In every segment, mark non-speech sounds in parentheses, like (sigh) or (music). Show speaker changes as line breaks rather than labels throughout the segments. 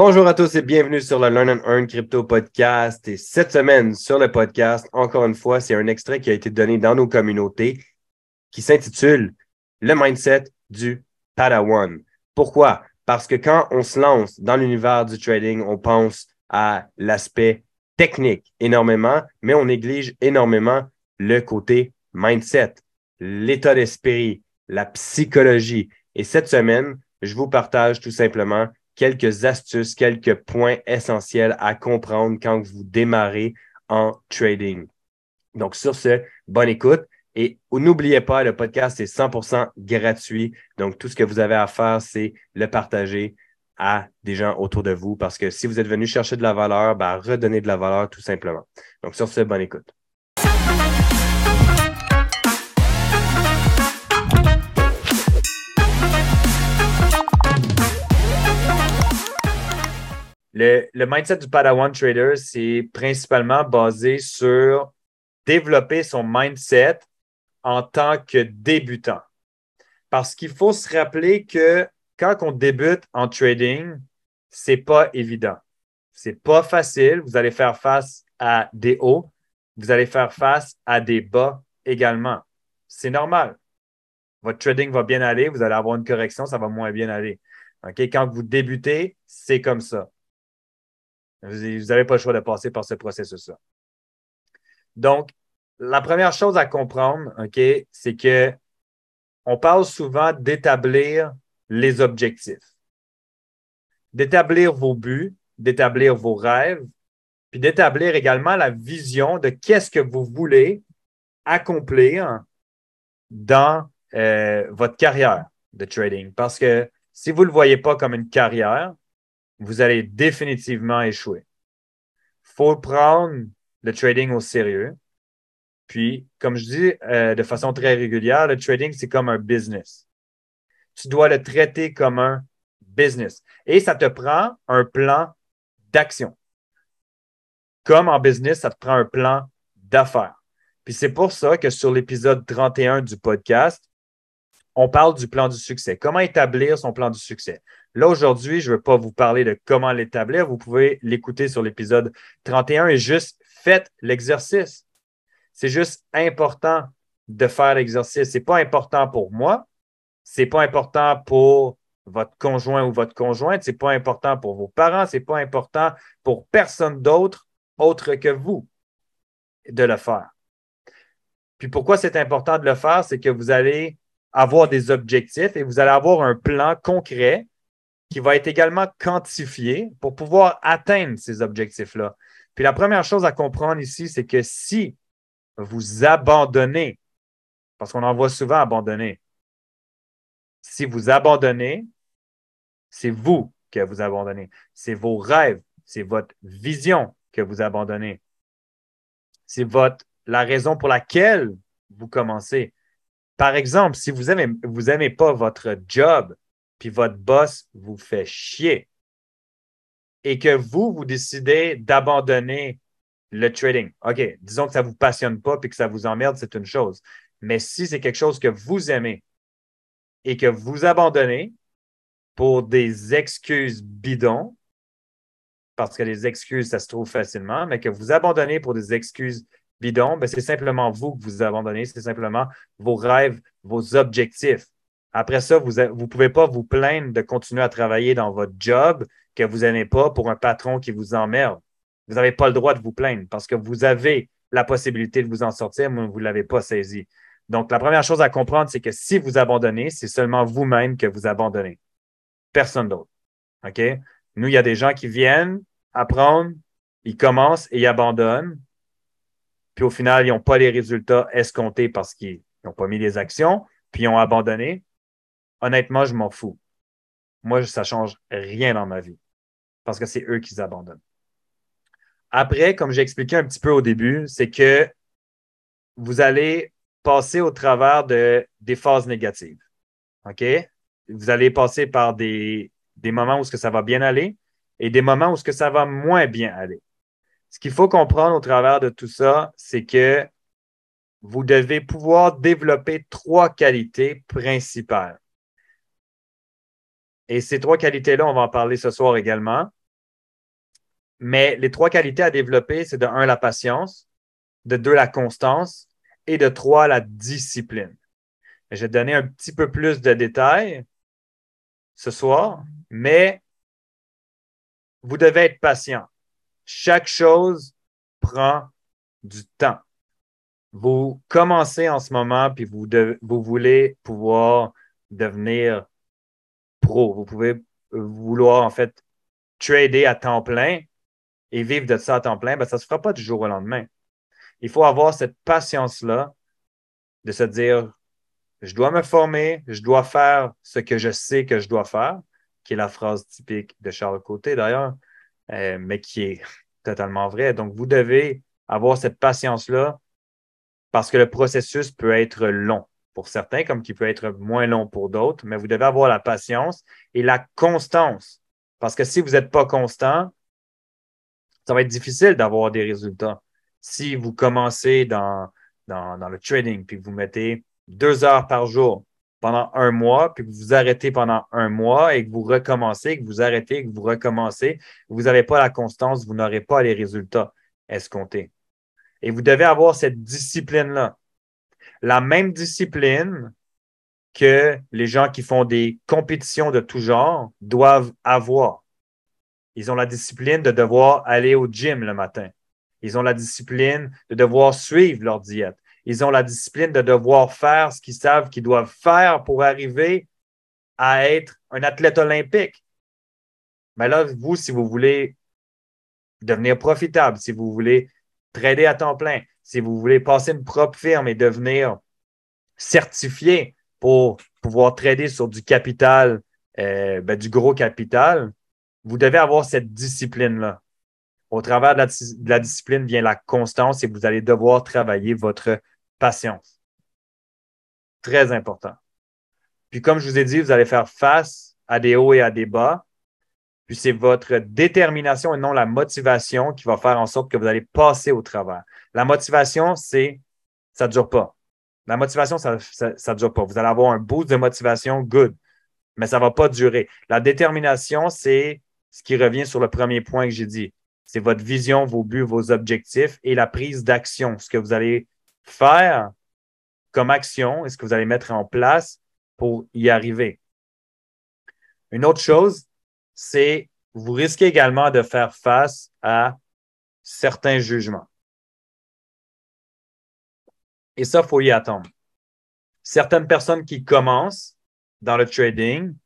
Bonjour à tous et bienvenue sur le Learn and Earn Crypto Podcast. Et cette semaine sur le podcast, encore une fois, c'est un extrait qui a été donné dans nos communautés qui s'intitule Le mindset du Padawan. Pourquoi? Parce que quand on se lance dans l'univers du trading, on pense à l'aspect technique énormément, mais on néglige énormément le côté mindset, l'état d'esprit, la psychologie. Et cette semaine, je vous partage tout simplement quelques astuces, quelques points essentiels à comprendre quand vous démarrez en trading. Donc, sur ce, bonne écoute. Et n'oubliez pas, le podcast est 100% gratuit. Donc, tout ce que vous avez à faire, c'est le partager à des gens autour de vous parce que si vous êtes venu chercher de la valeur, ben, redonnez de la valeur tout simplement. Donc, sur ce, bonne écoute. Le, mindset du Padawan Trader, c'est principalement basé sur développer son mindset en tant que débutant. Parce qu'il faut se rappeler que quand on débute en trading, c'est pas évident. C'est pas facile. Vous allez faire face à des hauts. Vous allez faire face à des bas également. C'est normal. Votre trading va bien aller. Vous allez avoir une correction. Ça va moins bien aller. Quand vous débutez, c'est comme ça. Vous n'avez pas le choix de passer par ce processus-là. Donc, la première chose à comprendre, OK, c'est que on parle souvent d'établir les objectifs, d'établir vos buts, d'établir vos rêves, puis d'établir également la vision de qu'est-ce que vous voulez accomplir dans euh, votre carrière de trading. Parce que si vous ne le voyez pas comme une carrière, vous allez définitivement échouer. Faut prendre le trading au sérieux. Puis, comme je dis euh, de façon très régulière, le trading, c'est comme un business. Tu dois le traiter comme un business. Et ça te prend un plan d'action. Comme en business, ça te prend un plan d'affaires. Puis c'est pour ça que sur l'épisode 31 du podcast, on parle du plan du succès. Comment établir son plan du succès? Là, aujourd'hui, je ne veux pas vous parler de comment l'établir. Vous pouvez l'écouter sur l'épisode 31 et juste faites l'exercice. C'est juste important de faire l'exercice. Ce n'est pas important pour moi. Ce n'est pas important pour votre conjoint ou votre conjointe. Ce n'est pas important pour vos parents. Ce n'est pas important pour personne d'autre autre que vous de le faire. Puis pourquoi c'est important de le faire? C'est que vous allez avoir des objectifs et vous allez avoir un plan concret qui va être également quantifié pour pouvoir atteindre ces objectifs-là. Puis la première chose à comprendre ici, c'est que si vous abandonnez, parce qu'on en voit souvent abandonner, si vous abandonnez, c'est vous que vous abandonnez. C'est vos rêves, c'est votre vision que vous abandonnez. C'est votre la raison pour laquelle vous commencez. Par exemple, si vous n'aimez vous aimez pas votre job, puis votre boss vous fait chier, et que vous, vous décidez d'abandonner le trading. OK, disons que ça ne vous passionne pas puis que ça vous emmerde, c'est une chose. Mais si c'est quelque chose que vous aimez et que vous abandonnez pour des excuses bidons, parce que les excuses, ça se trouve facilement, mais que vous abandonnez pour des excuses bidon, ben c'est simplement vous que vous abandonnez, c'est simplement vos rêves, vos objectifs. Après ça, vous ne pouvez pas vous plaindre de continuer à travailler dans votre job que vous n'aimez pas pour un patron qui vous emmerde. Vous n'avez pas le droit de vous plaindre parce que vous avez la possibilité de vous en sortir, mais vous ne l'avez pas saisi. Donc, la première chose à comprendre, c'est que si vous abandonnez, c'est seulement vous-même que vous abandonnez. Personne d'autre. OK? Nous, il y a des gens qui viennent apprendre, ils commencent et ils abandonnent puis au final, ils n'ont pas les résultats escomptés parce qu'ils n'ont pas mis les actions, puis ils ont abandonné. Honnêtement, je m'en fous. Moi, ça change rien dans ma vie parce que c'est eux qui abandonnent. Après, comme j'ai expliqué un petit peu au début, c'est que vous allez passer au travers de, des phases négatives. OK? Vous allez passer par des, des moments où ce que ça va bien aller et des moments où ce que ça va moins bien aller. Ce qu'il faut comprendre au travers de tout ça, c'est que vous devez pouvoir développer trois qualités principales. Et ces trois qualités-là, on va en parler ce soir également. Mais les trois qualités à développer, c'est de un, la patience, de deux, la constance et de trois, la discipline. Je vais donner un petit peu plus de détails ce soir, mais vous devez être patient. Chaque chose prend du temps. Vous commencez en ce moment, puis vous, vous voulez pouvoir devenir Vous pouvez vouloir en fait trader à temps plein et vivre de ça à temps plein, ben, ça ne se fera pas du jour au lendemain. Il faut avoir cette patience-là de se dire, je dois me former, je dois faire ce que je sais que je dois faire, qui est la phrase typique de Charles Côté d'ailleurs, euh, mais qui est (laughs) totalement vrai. Donc, vous devez avoir cette patience-là parce que le processus peut être long pour certains, comme qui peut être moins long pour d'autres, mais vous devez avoir la patience et la constance. Parce que si vous n'êtes pas constant, ça va être difficile d'avoir des résultats. Si vous commencez dans, dans, le trading, puis vous mettez deux heures par jour pendant un mois, puis que vous arrêtez pendant un mois et que vous recommencez, que vous arrêtez, que vous recommencez, vous n'avez pas la constance, vous n'aurez pas les résultats escomptés. Et vous devez avoir cette discipline-là. La même discipline que les gens qui font des compétitions de tout genre doivent avoir. Ils ont la discipline de devoir aller au gym le matin. Ils ont la discipline de devoir suivre leur diète. Ils ont la discipline de devoir faire ce qu'ils savent qu'ils doivent faire pour arriver à être un athlète olympique. Mais là, vous, si vous voulez devenir profitable, si vous voulez trader à temps plein, si vous voulez passer une propre firme et devenir certifié pour pouvoir trader sur du capital, euh, ben, du gros capital, vous devez avoir cette discipline-là. Au travers de la, discipline vient la constance et vous allez devoir travailler votre patience. Très important. Puis comme je vous ai dit, vous allez faire face à des hauts et à des bas. Puis c'est votre détermination et non la motivation qui va faire en sorte que vous allez passer au travers. La motivation, c'est ça ne dure pas. La motivation, ça ne dure pas. Vous allez avoir un boost de motivation, good, mais ça ne va pas durer. La détermination, c'est ce qui revient sur le premier point que j'ai dit. C'est votre vision, vos buts, vos objectifs et la prise d'action, ce que vous allez faire comme action et ce que vous allez mettre en place pour y arriver. Une autre chose, c'est vous risquez également de faire face à certains jugements. Et ça, il faut y attendre. Certaines personnes qui commencent dans le trading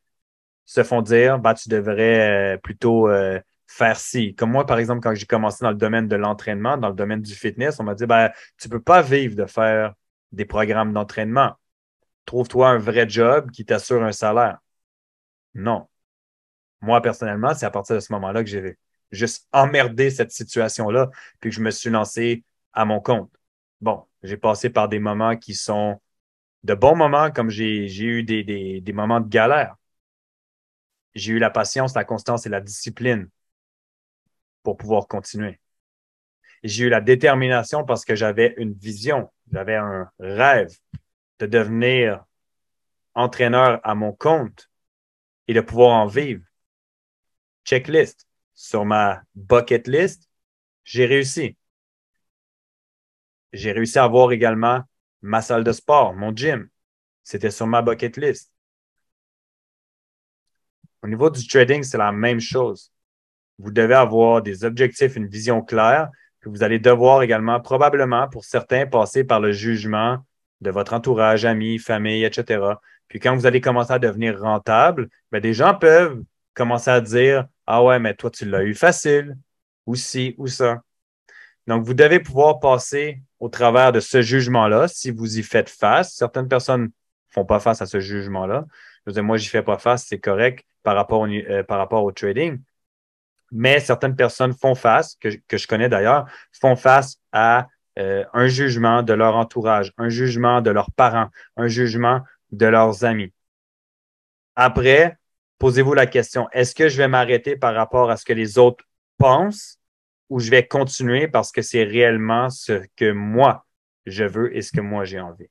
se font dire, bah, tu devrais euh, plutôt euh, faire ci. Comme moi, par exemple, quand j'ai commencé dans le domaine de l'entraînement, dans le domaine du fitness, on m'a dit, ben, tu ne peux pas vivre de faire des programmes d'entraînement. Trouve-toi un vrai job qui t'assure un salaire. Non. Moi, personnellement, c'est à partir de ce moment-là que j'ai juste emmerdé cette situation-là, puis que je me suis lancé à mon compte. Bon, j'ai passé par des moments qui sont de bons moments, comme j'ai eu des, des, des moments de galère j'ai eu la patience, la constance et la discipline pour pouvoir continuer. J'ai eu la détermination parce que j'avais une vision, j'avais un rêve de devenir entraîneur à mon compte et de pouvoir en vivre. Checklist. Sur ma bucket list, j'ai réussi. J'ai réussi à avoir également ma salle de sport, mon gym. C'était sur ma bucket list. Au niveau du trading, c'est la même chose. Vous devez avoir des objectifs, une vision claire, que vous allez devoir également, probablement pour certains, passer par le jugement de votre entourage, amis, famille, etc. Puis quand vous allez commencer à devenir rentable, bien, des gens peuvent commencer à dire Ah ouais, mais toi, tu l'as eu facile, ou ci, ou ça. Donc, vous devez pouvoir passer au travers de ce jugement-là si vous y faites face. Certaines personnes ne font pas face à ce jugement-là. Je veux dire, moi, j'y fais pas face, c'est correct par rapport, au, euh, par rapport au trading. Mais certaines personnes font face, que, que je connais d'ailleurs, font face à euh, un jugement de leur entourage, un jugement de leurs parents, un jugement de leurs amis. Après, posez-vous la question, est-ce que je vais m'arrêter par rapport à ce que les autres pensent ou je vais continuer parce que c'est réellement ce que moi je veux et ce que moi j'ai envie?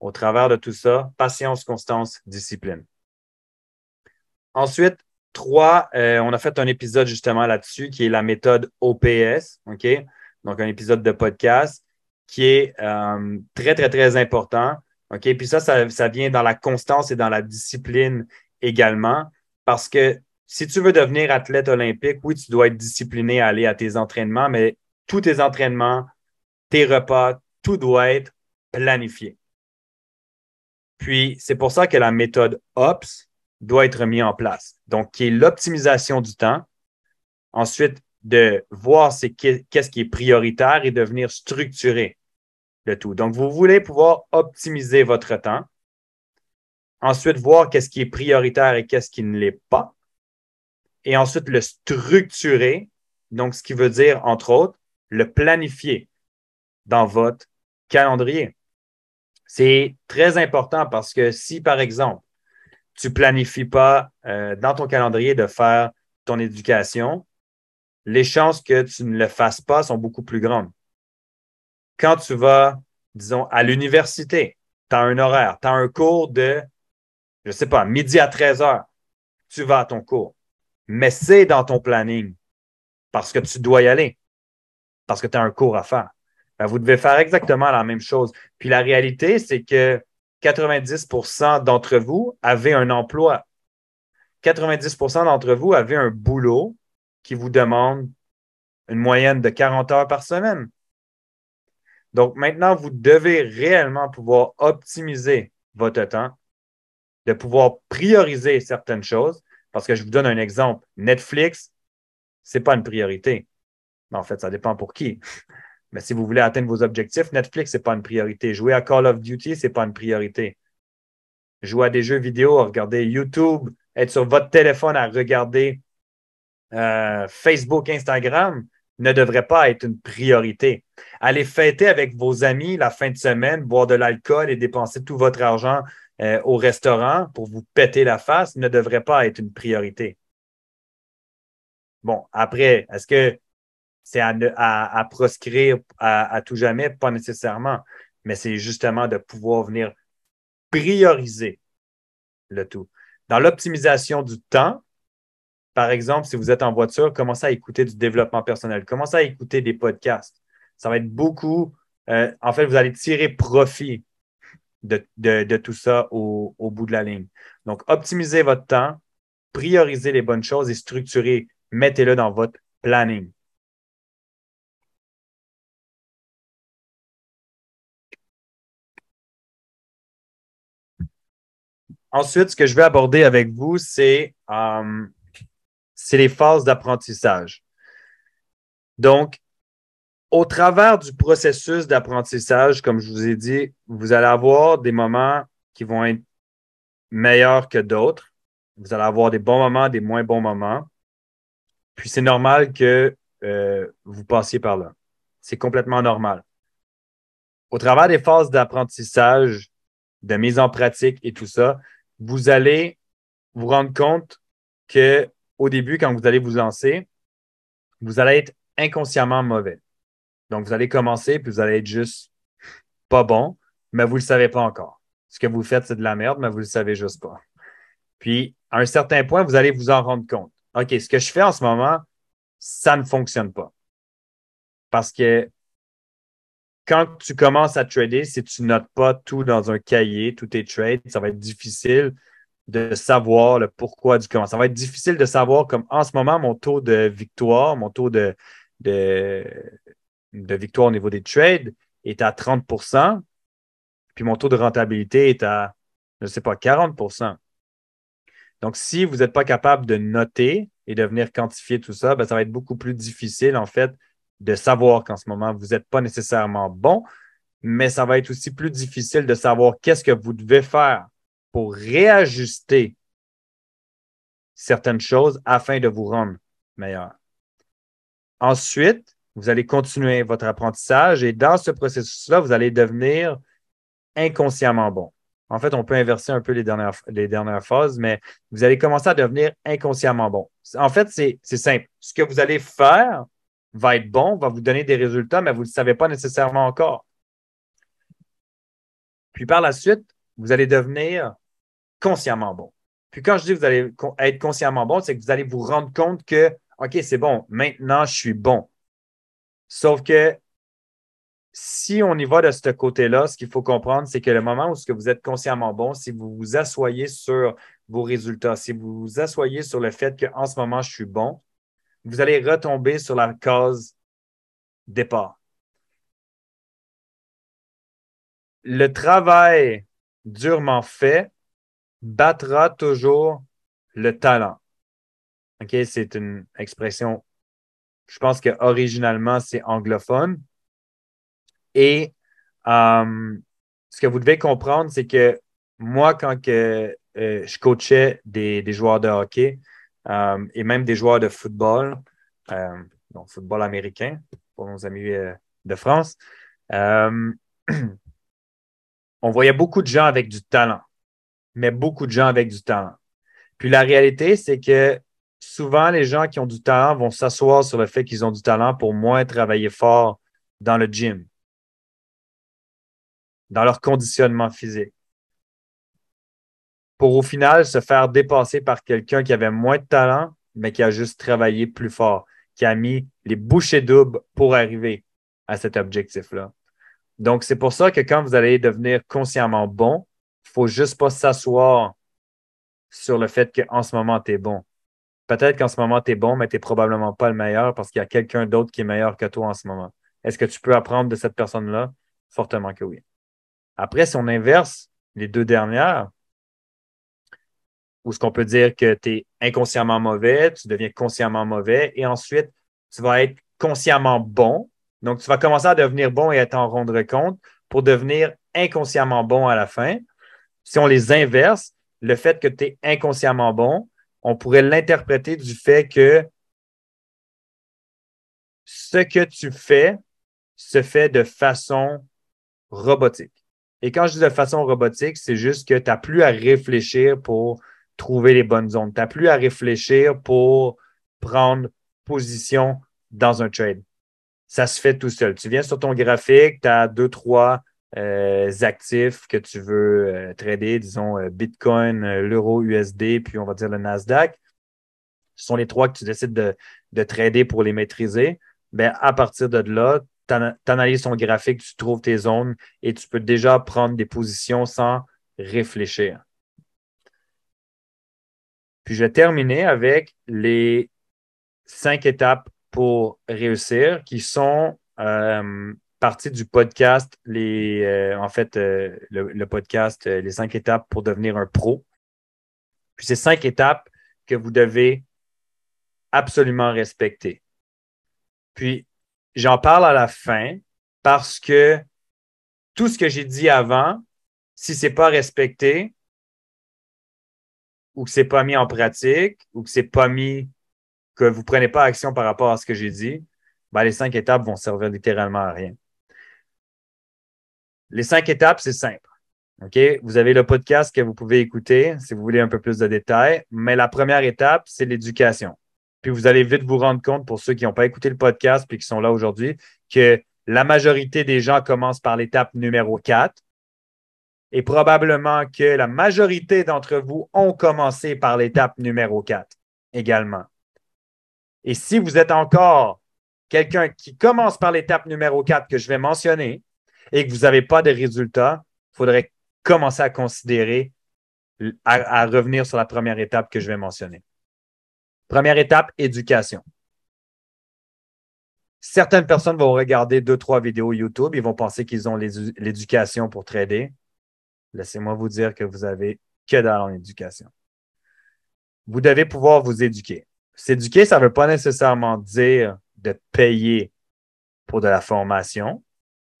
Au travers de tout ça, patience, constance, discipline. Ensuite, trois, euh, on a fait un épisode justement là-dessus qui est la méthode OPS, OK? Donc, un épisode de podcast qui est euh, très, très, très important. OK? Puis ça, ça, ça vient dans la constance et dans la discipline également. Parce que si tu veux devenir athlète olympique, oui, tu dois être discipliné à aller à tes entraînements, mais tous tes entraînements, tes repas, tout doit être planifié. Puis, c'est pour ça que la méthode OPS doit être mise en place. Donc, qui est l'optimisation du temps. Ensuite, de voir qu'est-ce qui est prioritaire et de venir structurer le tout. Donc, vous voulez pouvoir optimiser votre temps. Ensuite, voir qu'est-ce qui est prioritaire et qu'est-ce qui ne l'est pas. Et ensuite, le structurer. Donc, ce qui veut dire, entre autres, le planifier dans votre calendrier. C'est très important parce que si, par exemple, tu ne planifies pas euh, dans ton calendrier de faire ton éducation, les chances que tu ne le fasses pas sont beaucoup plus grandes. Quand tu vas, disons, à l'université, tu as un horaire, tu as un cours de, je sais pas, midi à 13 heures, tu vas à ton cours. Mais c'est dans ton planning parce que tu dois y aller, parce que tu as un cours à faire. Ben, vous devez faire exactement la même chose. Puis la réalité, c'est que 90% d'entre vous avaient un emploi. 90% d'entre vous avaient un boulot qui vous demande une moyenne de 40 heures par semaine. Donc maintenant, vous devez réellement pouvoir optimiser votre temps, de pouvoir prioriser certaines choses. Parce que je vous donne un exemple. Netflix, ce n'est pas une priorité. En fait, ça dépend pour qui. (laughs) Mais si vous voulez atteindre vos objectifs, Netflix, ce n'est pas une priorité. Jouer à Call of Duty, ce n'est pas une priorité. Jouer à des jeux vidéo, regarder YouTube, être sur votre téléphone à regarder euh, Facebook, Instagram ne devrait pas être une priorité. Aller fêter avec vos amis la fin de semaine, boire de l'alcool et dépenser tout votre argent euh, au restaurant pour vous péter la face ne devrait pas être une priorité. Bon, après, est-ce que c'est à, proscrire à, tout jamais? Pas nécessairement, mais c'est justement de pouvoir venir prioriser le tout. Dans l'optimisation du temps, par exemple, si vous êtes en voiture, commencez à écouter du développement personnel, commencez à écouter des podcasts. Ça va être beaucoup, euh, en fait, vous allez tirer profit de, tout ça au, au, bout de la ligne. Donc, optimisez votre temps, priorisez les bonnes choses et structurez, mettez-le dans votre planning. Ensuite, ce que je vais aborder avec vous, c'est euh, les phases d'apprentissage. Donc, au travers du processus d'apprentissage, comme je vous ai dit, vous allez avoir des moments qui vont être meilleurs que d'autres. Vous allez avoir des bons moments, des moins bons moments. Puis c'est normal que euh, vous passiez par là. C'est complètement normal. Au travers des phases d'apprentissage, de mise en pratique et tout ça, vous allez vous rendre compte que au début, quand vous allez vous lancer, vous allez être inconsciemment mauvais. Donc, vous allez commencer, puis vous allez être juste pas bon, mais vous ne le savez pas encore. Ce que vous faites, c'est de la merde, mais vous ne le savez juste pas. Puis, à un certain point, vous allez vous en rendre compte. OK, ce que je fais en ce moment, ça ne fonctionne pas. Parce que quand tu commences à trader, si tu notes pas tout dans un cahier, tous tes trades, ça va être difficile de savoir le pourquoi du comment. Ça va être difficile de savoir comme en ce moment, mon taux de victoire, mon taux de, de, de victoire au niveau des trades est à 30% puis mon taux de rentabilité est à, je ne sais pas, 40% Donc, si vous n'êtes pas capable de noter et de venir quantifier tout ça, ben, ça va être beaucoup plus difficile, en fait, de savoir qu'en ce moment, vous n'êtes pas nécessairement bon, mais ça va être aussi plus difficile de savoir qu'est-ce que vous devez faire pour réajuster certaines choses afin de vous rendre meilleur. Ensuite, vous allez continuer votre apprentissage et dans ce processus-là, vous allez devenir inconsciemment bon. En fait, on peut inverser un peu les dernières, phases, mais vous allez commencer à devenir inconsciemment bon. En fait, c'est simple. Ce que vous allez faire va être bon, va vous donner des résultats, mais vous ne le savez pas nécessairement encore. Puis par la suite, vous allez devenir consciemment bon. Puis quand je dis que vous allez être consciemment bon, c'est que vous allez vous rendre compte que, OK, c'est bon, maintenant je suis bon. Sauf que si on y va de ce côté-là, ce qu'il faut comprendre, c'est que le moment où ce que vous êtes consciemment bon, si vous vous asseyez sur vos résultats, si vous vous asseyez sur le fait qu'en ce moment, je suis bon, vous allez retomber sur la case départ. Le travail durement fait battra toujours le talent. OK, c'est une expression, je pense que originalement, c'est anglophone. Et euh, ce que vous devez comprendre, c'est que moi, quand que, euh, je coachais des, joueurs de hockey euh, et même des joueurs de football, donc football américain pour nos amis de France, (clears throat) on voyait beaucoup de gens avec du talent, mais beaucoup de gens avec du talent. Puis la réalité, c'est que souvent, les gens qui ont du talent vont s'asseoir sur le fait qu'ils ont du talent pour moins travailler fort dans le gym dans leur conditionnement physique. Pour au final se faire dépasser par quelqu'un qui avait moins de talent, mais qui a juste travaillé plus fort, qui a mis les bouchées doubles pour arriver à cet objectif-là. Donc, c'est pour ça que quand vous allez devenir consciemment bon, il ne faut juste pas s'asseoir sur le fait qu'en ce moment, tu es bon. Peut-être qu'en ce moment, tu es bon, mais tu n'es probablement pas le meilleur parce qu'il y a quelqu'un d'autre qui est meilleur que toi en ce moment. Est-ce que tu peux apprendre de cette personne-là? Fortement que oui. Après, si on inverse les deux dernières, où ce qu'on peut dire que tu es inconsciemment mauvais, tu deviens consciemment mauvais, et ensuite, tu vas être consciemment bon. Donc, tu vas commencer à devenir bon et à t'en rendre compte pour devenir inconsciemment bon à la fin. Si on les inverse, le fait que tu es inconsciemment bon, on pourrait l'interpréter du fait que ce que tu fais se fait de façon robotique. Et quand je dis de façon robotique, c'est juste que tu n'as plus à réfléchir pour trouver les bonnes zones. Tu n'as plus à réfléchir pour prendre position dans un trade. Ça se fait tout seul. Tu viens sur ton graphique, tu as deux, trois euh, actifs que tu veux euh, trader, disons euh, Bitcoin, l'euro USD, puis on va dire le Nasdaq. Ce sont les trois que tu décides de, de trader pour les maîtriser. Bien, à partir de là, tu analyses ton graphique, tu trouves tes zones et tu peux déjà prendre des positions sans réfléchir. Puis je vais terminer avec les cinq étapes pour réussir qui sont partie du podcast, les, euh, en fait, euh, le, podcast Les cinq étapes pour devenir un pro. Puis ces cinq étapes que vous devez absolument respecter. Puis J'en parle à la fin parce que tout ce que j'ai dit avant, si ce n'est pas respecté ou que ce n'est pas mis en pratique ou que c'est pas mis, que vous ne prenez pas action par rapport à ce que j'ai dit, ben les cinq étapes vont servir littéralement à rien. Les cinq étapes, c'est simple. OK? Vous avez le podcast que vous pouvez écouter si vous voulez un peu plus de détails, mais la première étape, c'est l'éducation. Puis vous allez vite vous rendre compte, pour ceux qui n'ont pas écouté le podcast puis qui sont là aujourd'hui, que la majorité des gens commencent par l'étape numéro 4 et probablement que la majorité d'entre vous ont commencé par l'étape numéro 4 également. Et si vous êtes encore quelqu'un qui commence par l'étape numéro 4 que je vais mentionner et que vous n'avez pas de résultats, il faudrait commencer à considérer à revenir sur la première étape que je vais mentionner. Première étape, éducation. Certaines personnes vont regarder deux, trois vidéos YouTube, ils vont penser qu'ils ont l'éducation pour trader. Laissez-moi vous dire que vous avez que dans l'éducation. Vous devez pouvoir vous éduquer. S'éduquer, ça ne veut pas nécessairement dire de payer pour de la formation,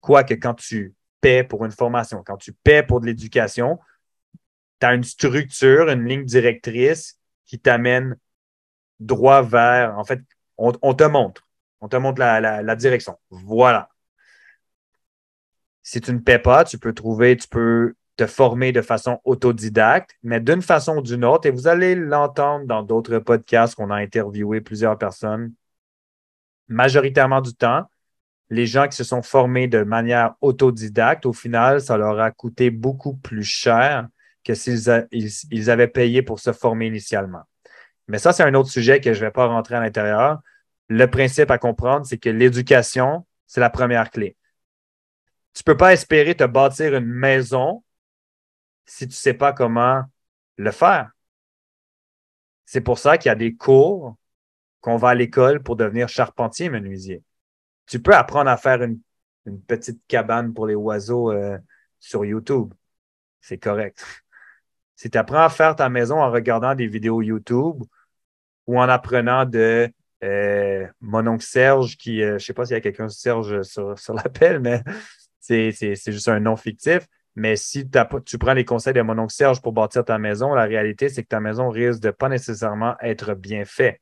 quoique quand tu paies pour une formation, quand tu paies pour de l'éducation, tu as une structure, une ligne directrice qui t'amène droit vers, en fait, on, te montre. On te montre la, direction. Voilà. Si tu ne paies pas, tu peux trouver, tu peux te former de façon autodidacte, mais d'une façon ou d'une autre, et vous allez l'entendre dans d'autres podcasts qu'on a interviewé plusieurs personnes, majoritairement du temps, les gens qui se sont formés de manière autodidacte, au final, ça leur a coûté beaucoup plus cher que s'ils ils, avaient payé pour se former initialement. Mais ça, c'est un autre sujet que je ne vais pas rentrer à l'intérieur. Le principe à comprendre, c'est que l'éducation, c'est la première clé. Tu ne peux pas espérer te bâtir une maison si tu ne sais pas comment le faire. C'est pour ça qu'il y a des cours qu'on va à l'école pour devenir charpentier menuisier. Tu peux apprendre à faire une, petite cabane pour les oiseaux euh, sur YouTube. C'est correct. Si tu apprends à faire ta maison en regardant des vidéos YouTube ou en apprenant de euh, mon oncle Serge, qui, euh, je ne sais pas s'il y a quelqu'un Serge sur, sur l'appel, mais c'est juste un nom fictif. Mais si tu prends les conseils de mon oncle Serge pour bâtir ta maison, la réalité, c'est que ta maison risque de pas nécessairement être bien faite.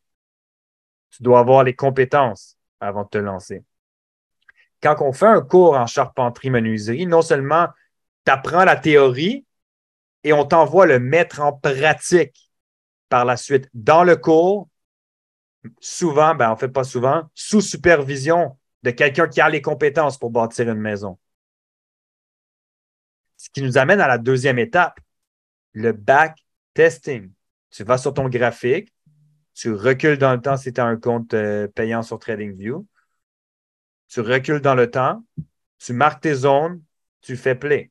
Tu dois avoir les compétences avant de te lancer. Quand on fait un cours en charpenterie-menuiserie, non seulement tu apprends la théorie et on t'envoie le mettre en pratique par la suite dans le cours, souvent, ben en fait pas souvent, sous supervision de quelqu'un qui a les compétences pour bâtir une maison. Ce qui nous amène à la deuxième étape, le back testing. Tu vas sur ton graphique, tu recules dans le temps si tu as un compte euh, payant sur TradingView. Tu recules dans le temps, tu marques tes zones, tu fais play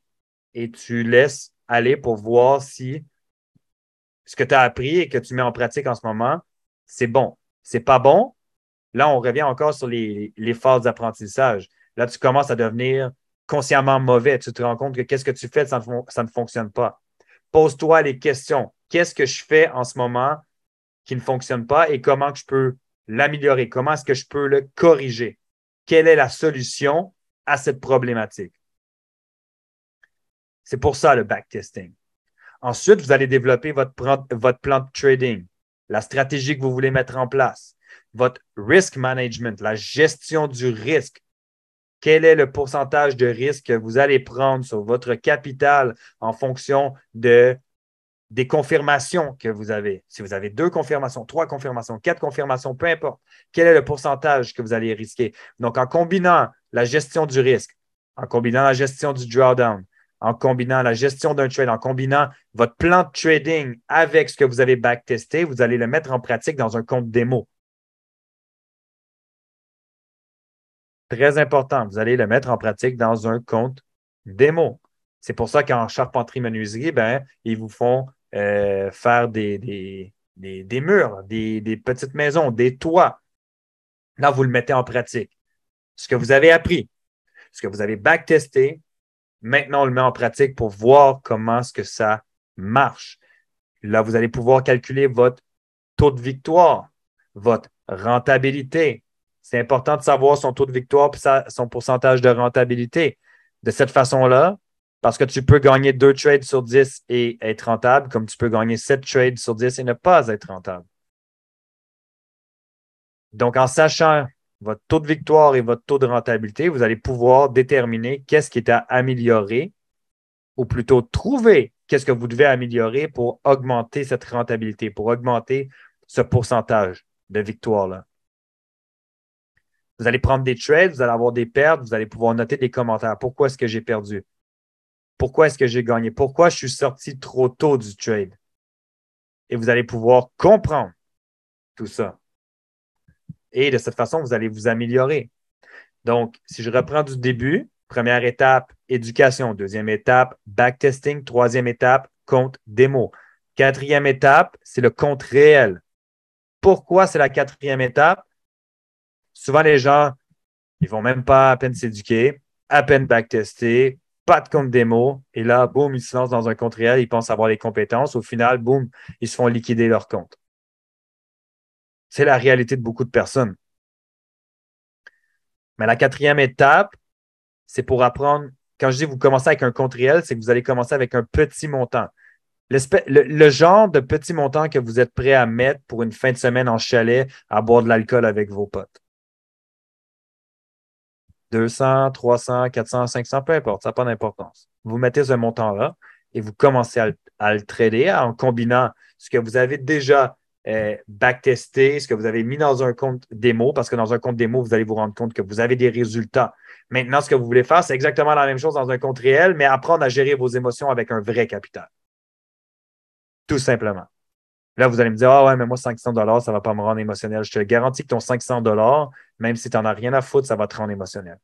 et tu laisses aller pour voir si ce que tu as appris et que tu mets en pratique en ce moment, c'est bon. C'est pas bon? Là, on revient encore sur les, les phases d'apprentissage. Là, tu commences à devenir consciemment mauvais. Tu te rends compte que qu'est-ce que tu fais, ça ne, fonctionne pas. Pose-toi les questions. Qu'est-ce que je fais en ce moment qui ne fonctionne pas et comment je peux l'améliorer? Comment est-ce que je peux le corriger? Quelle est la solution à cette problématique? C'est pour ça le backtesting. Ensuite, vous allez développer votre, plan de trading, la stratégie que vous voulez mettre en place, votre risk management, la gestion du risque, quel est le pourcentage de risque que vous allez prendre sur votre capital en fonction de, des confirmations que vous avez. Si vous avez deux confirmations, trois confirmations, quatre confirmations, peu importe, quel est le pourcentage que vous allez risquer? Donc, en combinant la gestion du risque, en combinant la gestion du drawdown, en combinant la gestion d'un trade, en combinant votre plan de trading avec ce que vous avez backtesté, vous allez le mettre en pratique dans un compte démo. Très important, vous allez le mettre en pratique dans un compte démo. C'est pour ça qu'en charpenterie-menuiserie, ben, ils vous font euh, faire des, murs, des, petites maisons, des toits. Là, vous le mettez en pratique. Ce que vous avez appris, ce que vous avez backtesté, maintenant on le met en pratique pour voir comment est-ce que ça marche. Là, vous allez pouvoir calculer votre taux de victoire, votre rentabilité, c'est important de savoir son taux de victoire et son pourcentage de rentabilité. De cette façon-là, parce que tu peux gagner deux trades sur 10 et être rentable, comme tu peux gagner sept trades sur 10 et ne pas être rentable. Donc, en sachant votre taux de victoire et votre taux de rentabilité, vous allez pouvoir déterminer qu'est-ce qui est à améliorer, ou plutôt trouver qu'est-ce que vous devez améliorer pour augmenter cette rentabilité, pour augmenter ce pourcentage de victoire-là. Vous allez prendre des trades, vous allez avoir des pertes, vous allez pouvoir noter des commentaires. Pourquoi est-ce que j'ai perdu? Pourquoi est-ce que j'ai gagné? Pourquoi je suis sorti trop tôt du trade? Et vous allez pouvoir comprendre tout ça. Et de cette façon, vous allez vous améliorer. Donc, si je reprends du début, première étape, éducation. Deuxième étape, backtesting. Troisième étape, compte démo. Quatrième étape, c'est le compte réel. Pourquoi c'est la quatrième étape? souvent, les gens, ils vont même pas à peine s'éduquer, à peine backtester, pas de compte démo. Et là, boum, ils se lancent dans un compte réel, ils pensent avoir les compétences. Au final, boum, ils se font liquider leur compte. C'est la réalité de beaucoup de personnes. Mais la quatrième étape, c'est pour apprendre. Quand je dis vous commencez avec un compte réel, c'est que vous allez commencer avec un petit montant. Le, le, genre de petit montant que vous êtes prêt à mettre pour une fin de semaine en chalet à boire de l'alcool avec vos potes. 200, 300, 400, 500, peu importe, ça n'a pas d'importance. Vous mettez ce montant-là et vous commencez à, le trader en combinant ce que vous avez déjà euh, backtesté, ce que vous avez mis dans un compte démo, parce que dans un compte démo, vous allez vous rendre compte que vous avez des résultats. Maintenant, ce que vous voulez faire, c'est exactement la même chose dans un compte réel, mais apprendre à gérer vos émotions avec un vrai capital. tout simplement. Là, vous allez me dire, ah ouais, mais moi, 500 dollars, ça ne va pas me rendre émotionnel. Je te garantis que ton 500 dollars, même si tu n'en as rien à foutre, ça va te rendre émotionnel.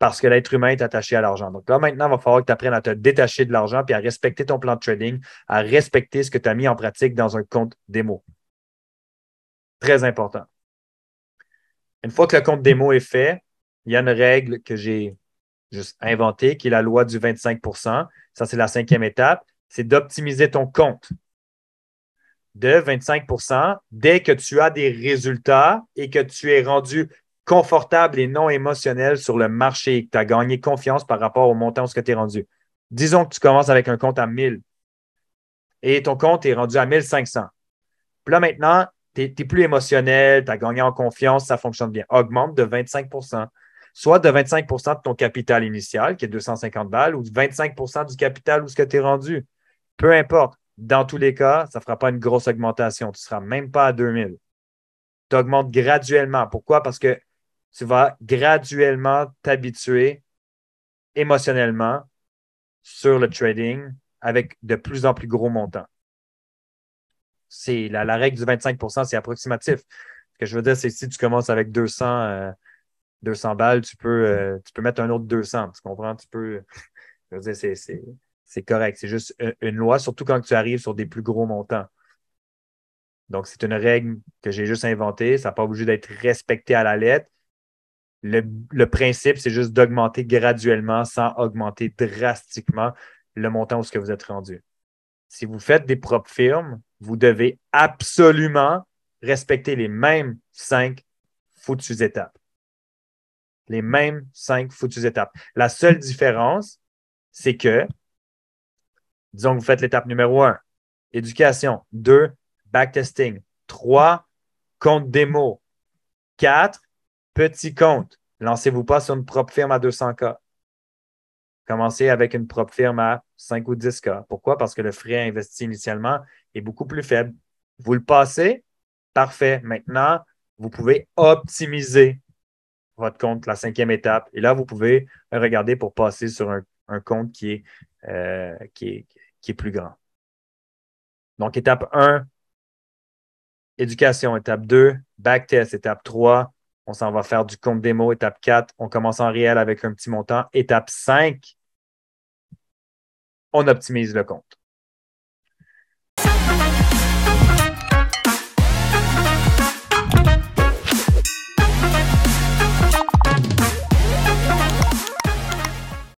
Parce que l'être humain est attaché à l'argent. Donc là, maintenant, il va falloir que tu apprennes à te détacher de l'argent puis à respecter ton plan de trading, à respecter ce que tu as mis en pratique dans un compte démo. Très important. Une fois que le compte démo est fait, il y a une règle que j'ai juste inventée, qui est la loi du 25% Ça, c'est la cinquième étape. C'est d'optimiser ton compte de 25% dès que tu as des résultats et que tu es rendu confortable et non émotionnel sur le marché et que tu as gagné confiance par rapport au montant où tu es rendu. Disons que tu commences avec un compte à 1000 et ton compte est rendu à 1500. Puis là, maintenant, tu n'es plus émotionnel, tu as gagné en confiance, ça fonctionne bien. Augmente de 25% soit de 25% de ton capital initial, qui est 250 balles, ou de 25% du capital où ce que tu es rendu. Peu importe. Dans tous les cas, ça ne fera pas une grosse augmentation. Tu ne seras même pas à 2000. Tu augmentes graduellement. Pourquoi? Parce que tu vas graduellement t'habituer émotionnellement sur le trading avec de plus en plus gros montants. C'est la, règle du 25% c'est approximatif. Ce que je veux dire, c'est si tu commences avec 200, 200 euh, balles, tu peux, euh, tu peux mettre un autre 200. Tu comprends? Tu peux. Je veux dire, c'est c'est correct. C'est juste une loi, surtout quand tu arrives sur des plus gros montants. Donc, c'est une règle que j'ai juste inventée. Ça n'a pas obligé d'être respecté à la lettre. Le, principe, c'est juste d'augmenter graduellement sans augmenter drastiquement le montant où ce que vous êtes rendu. Si vous faites des propres firmes, vous devez absolument respecter les mêmes cinq foutues étapes. Les mêmes cinq foutues étapes. La seule différence, c'est que Disons que vous faites l'étape numéro un, éducation. Deux, backtesting. Trois, compte démo. Quatre, petit compte. Lancez-vous pas sur une propre firme à 200K. Commencez avec une propre firme à 5 ou 10K. Pourquoi? Parce que le frais investi initialement est beaucoup plus faible. Vous le passez, parfait. Maintenant, vous pouvez optimiser votre compte, la cinquième étape. Et là, vous pouvez regarder pour passer sur un, compte qui est, euh, qui est, qui est plus grand. Donc, étape 1, éducation. Étape 2, backtest. Étape 3, on s'en va faire du compte démo. Étape 4, on commence en réel avec un petit montant. Étape 5, on optimise le compte.